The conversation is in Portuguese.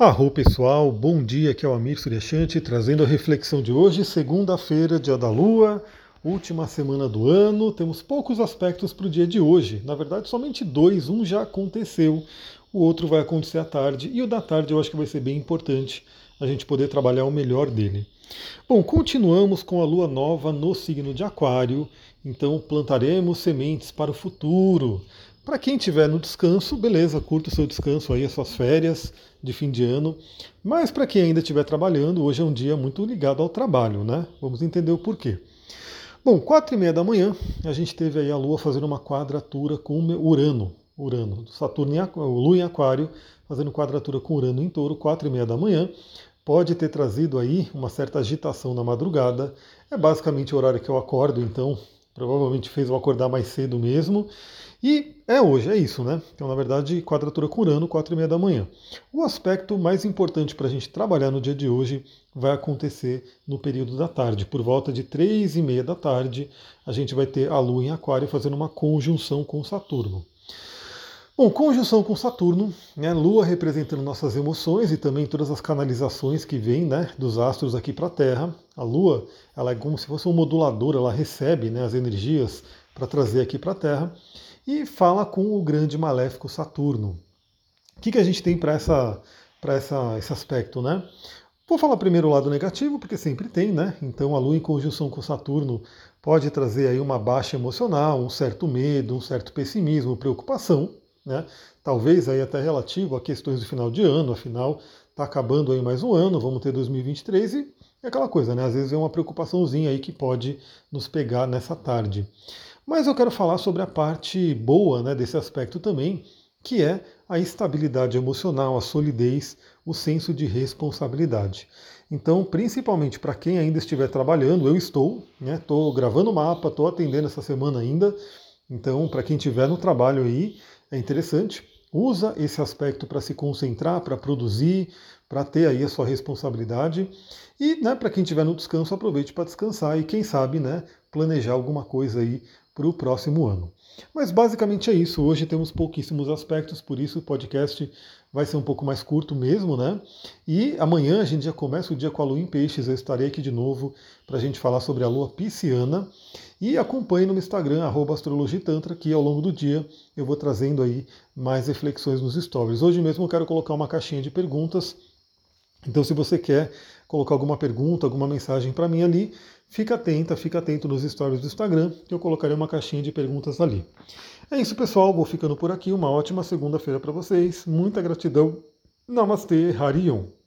Arro pessoal, bom dia, aqui é o Amir Suryashanti trazendo a reflexão de hoje, segunda-feira, dia da lua, última semana do ano. Temos poucos aspectos para o dia de hoje, na verdade, somente dois. Um já aconteceu, o outro vai acontecer à tarde, e o da tarde eu acho que vai ser bem importante a gente poder trabalhar o melhor dele. Bom, continuamos com a lua nova no signo de Aquário, então plantaremos sementes para o futuro. Para quem estiver no descanso, beleza, curta o seu descanso aí, as suas férias de fim de ano. Mas para quem ainda estiver trabalhando, hoje é um dia muito ligado ao trabalho, né? Vamos entender o porquê. Bom, quatro e meia da manhã, a gente teve aí a Lua fazendo uma quadratura com Urano. Urano, Saturno em, Lua em Aquário, fazendo quadratura com Urano em Touro, quatro e meia da manhã. Pode ter trazido aí uma certa agitação na madrugada. É basicamente o horário que eu acordo, então provavelmente fez eu acordar mais cedo mesmo. E é hoje, é isso, né? Então, na verdade, quadratura com Urano, 4 e meia da manhã. O aspecto mais importante para a gente trabalhar no dia de hoje vai acontecer no período da tarde. Por volta de 3 e meia da tarde, a gente vai ter a Lua em Aquário fazendo uma conjunção com Saturno. Bom, conjunção com Saturno, né, Lua representando nossas emoções e também todas as canalizações que vêm né, dos astros aqui para a Terra. A Lua ela é como se fosse um modulador, ela recebe né, as energias para trazer aqui para a Terra e fala com o grande maléfico Saturno. O que, que a gente tem para essa, essa, esse aspecto, né? Vou falar primeiro o lado negativo, porque sempre tem, né? Então a Lua em conjunção com Saturno pode trazer aí uma baixa emocional, um certo medo, um certo pessimismo, preocupação, né? Talvez aí até relativo a questões do final de ano, afinal está acabando aí mais um ano, vamos ter 2023 e é aquela coisa, né? Às vezes é uma preocupaçãozinha aí que pode nos pegar nessa tarde. Mas eu quero falar sobre a parte boa né, desse aspecto também, que é a estabilidade emocional, a solidez, o senso de responsabilidade. Então, principalmente para quem ainda estiver trabalhando, eu estou, estou né, gravando o mapa, estou atendendo essa semana ainda. Então, para quem estiver no trabalho aí, é interessante. Usa esse aspecto para se concentrar, para produzir, para ter aí a sua responsabilidade. E né, para quem estiver no descanso, aproveite para descansar e quem sabe né, planejar alguma coisa aí para o próximo ano. Mas basicamente é isso. Hoje temos pouquíssimos aspectos, por isso o podcast vai ser um pouco mais curto mesmo, né? E amanhã a gente já começa o dia com a lua em peixes. Eu estarei aqui de novo para a gente falar sobre a lua pisciana. E acompanhe no Instagram, astrologitantra, que ao longo do dia eu vou trazendo aí mais reflexões nos stories. Hoje mesmo eu quero colocar uma caixinha de perguntas. Então, se você quer colocar alguma pergunta, alguma mensagem para mim ali, fica atenta, fica atento nos stories do Instagram, que eu colocarei uma caixinha de perguntas ali. É isso, pessoal. Vou ficando por aqui. Uma ótima segunda-feira para vocês. Muita gratidão. Namastê, Harion.